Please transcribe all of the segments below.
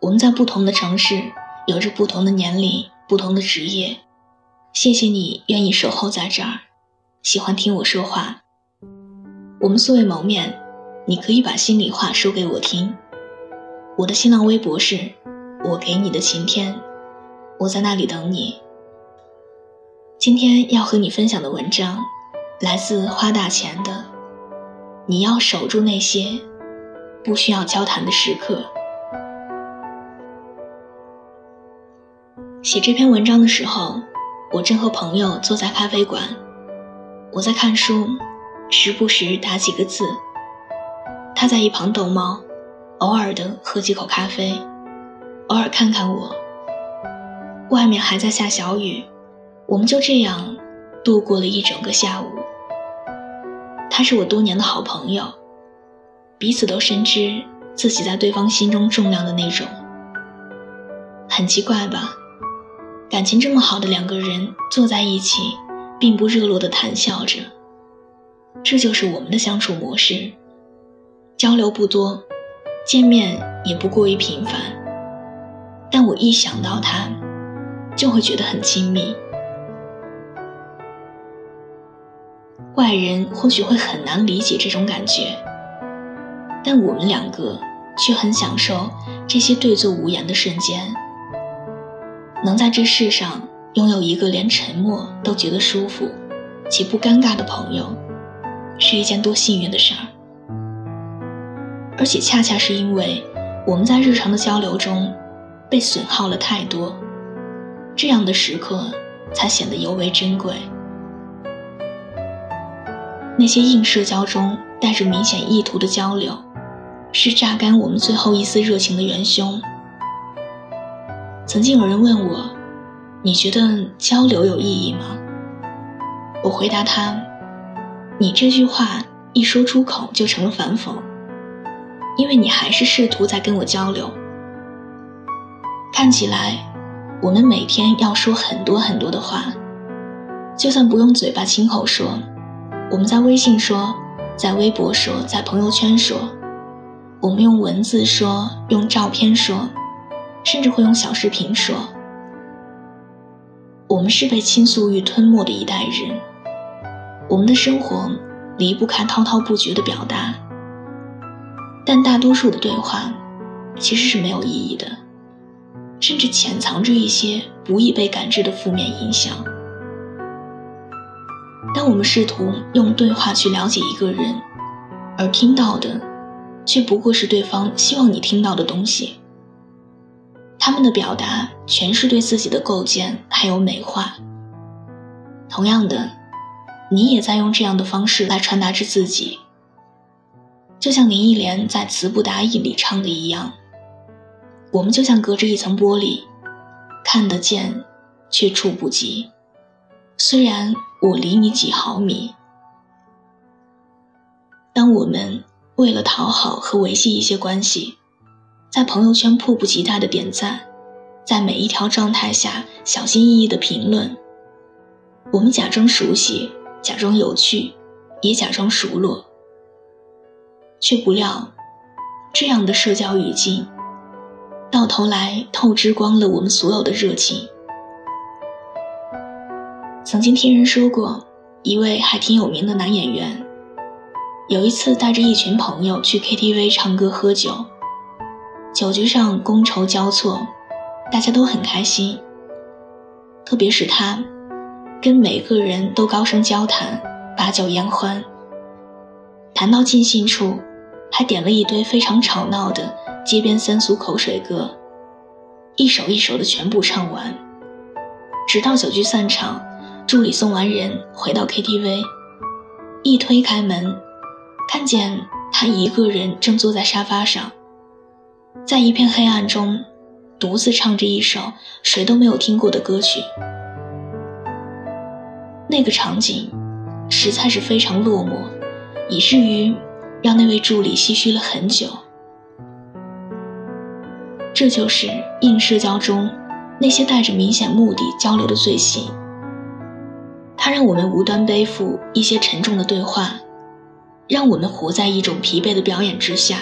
我们在不同的城市，有着不同的年龄、不同的职业。谢谢你愿意守候在这儿，喜欢听我说话。我们素未谋面，你可以把心里话说给我听。我的新浪微博是“我给你的晴天”，我在那里等你。今天要和你分享的文章，来自花大钱的。你要守住那些不需要交谈的时刻。写这篇文章的时候，我正和朋友坐在咖啡馆，我在看书，时不时打几个字。他在一旁逗猫，偶尔的喝几口咖啡，偶尔看看我。外面还在下小雨，我们就这样度过了一整个下午。他是我多年的好朋友，彼此都深知自己在对方心中重量的那种。很奇怪吧？感情这么好的两个人坐在一起，并不热络的谈笑着。这就是我们的相处模式，交流不多，见面也不过于频繁。但我一想到他，就会觉得很亲密。外人或许会很难理解这种感觉，但我们两个却很享受这些对坐无言的瞬间。能在这世上拥有一个连沉默都觉得舒服且不尴尬的朋友，是一件多幸运的事儿。而且恰恰是因为我们在日常的交流中被损耗了太多，这样的时刻才显得尤为珍贵。那些硬社交中带着明显意图的交流，是榨干我们最后一丝热情的元凶。曾经有人问我：“你觉得交流有意义吗？”我回答他：“你这句话一说出口就成了反讽，因为你还是试图在跟我交流。看起来，我们每天要说很多很多的话，就算不用嘴巴亲口说。”我们在微信说，在微博说，在朋友圈说，我们用文字说，用照片说，甚至会用小视频说。我们是被倾诉欲吞没的一代人，我们的生活离不开滔滔不绝的表达，但大多数的对话其实是没有意义的，甚至潜藏着一些不易被感知的负面影响。当我们试图用对话去了解一个人，而听到的，却不过是对方希望你听到的东西。他们的表达全是对自己的构建还有美化。同样的，你也在用这样的方式来传达着自己。就像林忆莲在《词不达意》里唱的一样，我们就像隔着一层玻璃，看得见，却触不及。虽然我离你几毫米，当我们为了讨好和维系一些关系，在朋友圈迫不及待的点赞，在每一条状态下小心翼翼的评论，我们假装熟悉，假装有趣，也假装熟络，却不料，这样的社交语境，到头来透支光了我们所有的热情。曾经听人说过，一位还挺有名的男演员，有一次带着一群朋友去 KTV 唱歌喝酒，酒局上觥筹交错，大家都很开心。特别是他，跟每个人都高声交谈，把酒言欢。谈到尽兴处，还点了一堆非常吵闹的街边三俗口水歌，一首一首的全部唱完，直到酒局散场。助理送完人回到 KTV，一推开门，看见他一个人正坐在沙发上，在一片黑暗中，独自唱着一首谁都没有听过的歌曲。那个场景实在是非常落寞，以至于让那位助理唏嘘了很久。这就是硬社交中那些带着明显目的交流的罪行。它让我们无端背负一些沉重的对话，让我们活在一种疲惫的表演之下。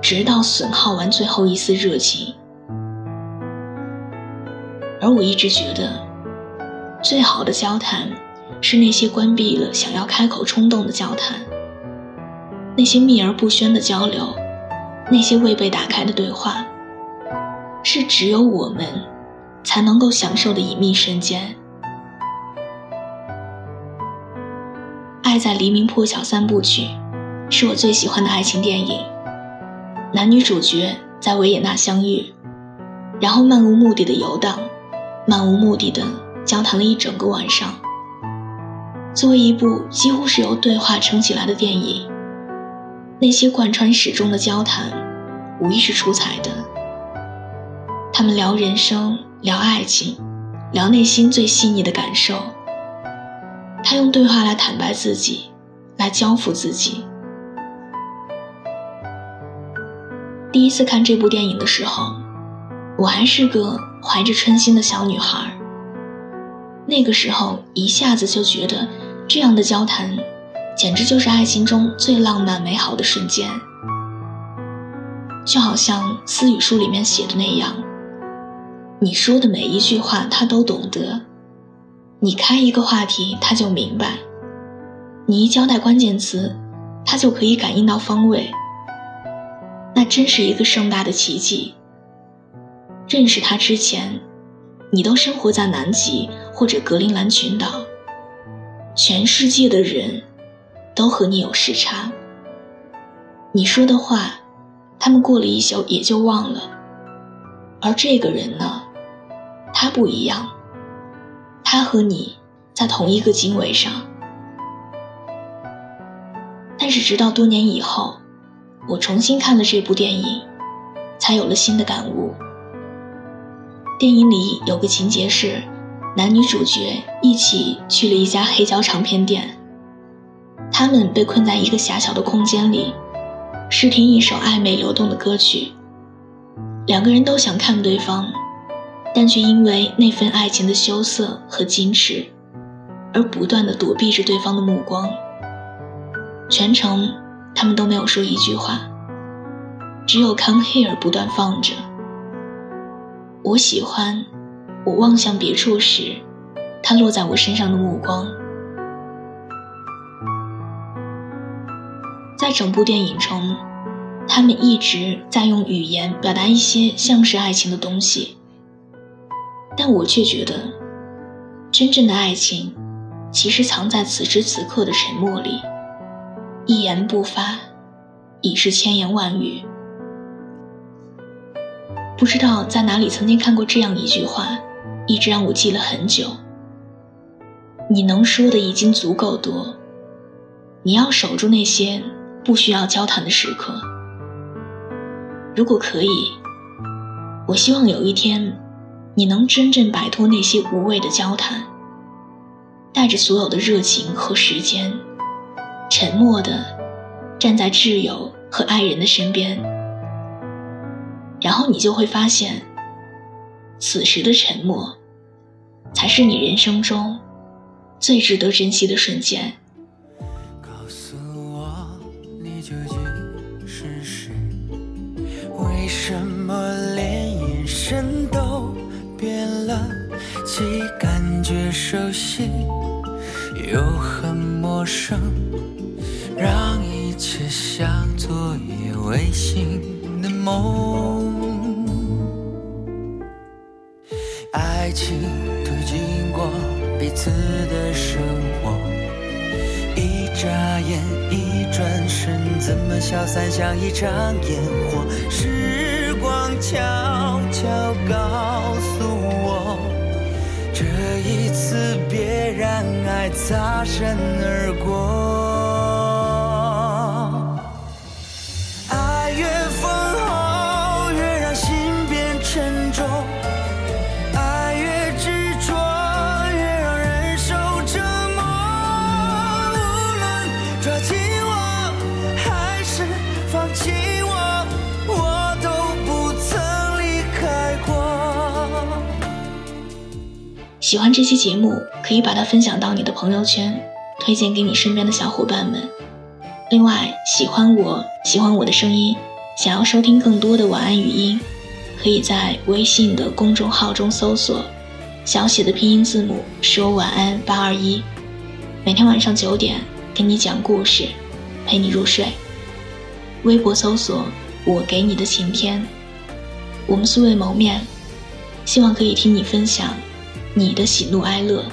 直到损耗完最后一丝热情。而我一直觉得，最好的交谈，是那些关闭了想要开口冲动的交谈，那些秘而不宣的交流，那些未被打开的对话，是只有我们才能够享受的隐秘瞬间。《爱在黎明破晓》三部曲，是我最喜欢的爱情电影。男女主角在维也纳相遇，然后漫无目的的游荡。漫无目的的交谈了一整个晚上。作为一部几乎是由对话撑起来的电影，那些贯穿始终的交谈，无疑是出彩的。他们聊人生，聊爱情，聊内心最细腻的感受。他用对话来坦白自己，来交付自己。第一次看这部电影的时候，我还是个。怀着春心的小女孩，那个时候一下子就觉得，这样的交谈，简直就是爱情中最浪漫美好的瞬间。就好像私语书里面写的那样，你说的每一句话他都懂得，你开一个话题他就明白，你一交代关键词，他就可以感应到方位。那真是一个盛大的奇迹。认识他之前，你都生活在南极或者格陵兰群岛，全世界的人都和你有时差。你说的话，他们过了一宿也就忘了。而这个人呢，他不一样，他和你在同一个经纬上。但是直到多年以后，我重新看了这部电影，才有了新的感悟。电影里有个情节是，男女主角一起去了一家黑胶唱片店。他们被困在一个狭小的空间里，试听一首暧昧流动的歌曲。两个人都想看对方，但却因为那份爱情的羞涩和矜持，而不断的躲避着对方的目光。全程他们都没有说一句话，只有《Come Here》不断放着。我喜欢，我望向别处时，它落在我身上的目光。在整部电影中，他们一直在用语言表达一些像是爱情的东西，但我却觉得，真正的爱情，其实藏在此时此刻的沉默里，一言不发，已是千言万语。不知道在哪里曾经看过这样一句话，一直让我记了很久。你能说的已经足够多，你要守住那些不需要交谈的时刻。如果可以，我希望有一天，你能真正摆脱那些无谓的交谈，带着所有的热情和时间，沉默的站在挚友和爱人的身边。然后你就会发现，此时的沉默，才是你人生中最值得珍惜的瞬间。告诉我，你究竟是谁？为什么连眼神都变了？既感觉熟悉，又很陌生，让一切像昨夜未醒的梦。爱情推进过彼此的生活，一眨眼，一转身，怎么消散像一场烟火？时光悄悄告诉我，这一次别让爱擦身而过。喜欢这期节目，可以把它分享到你的朋友圈，推荐给你身边的小伙伴们。另外，喜欢我喜欢我的声音，想要收听更多的晚安语音，可以在微信的公众号中搜索小写的拼音字母说晚安八二一，每天晚上九点给你讲故事，陪你入睡。微博搜索我给你的晴天，我们素未谋面，希望可以听你分享你的喜怒哀乐。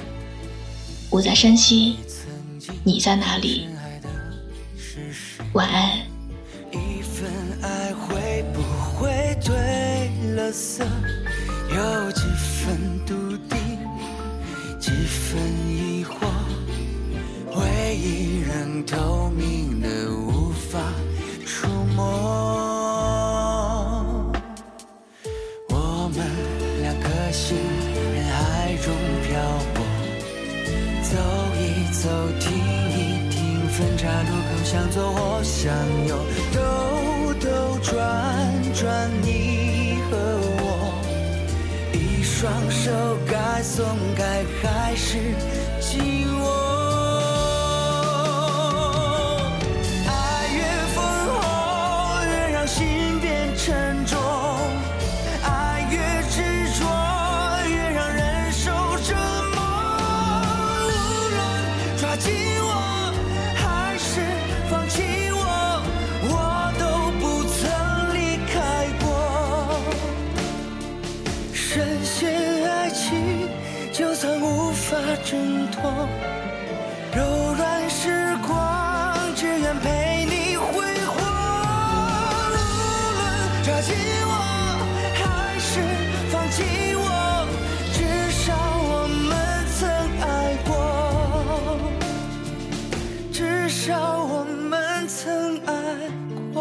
我在山西，你在哪里？晚安。一份爱会不会褪了色？有几分笃定，几分疑惑？回忆仍透明的无法触摸。我们两颗心走一走，停一停，分岔路口向左或向右，兜兜转转，你和我，一双手该松开还是紧握？法挣脱，柔软时光，只愿陪你挥霍。无论抓紧我，还是放弃我，至少我们曾爱过，至少我们曾爱过。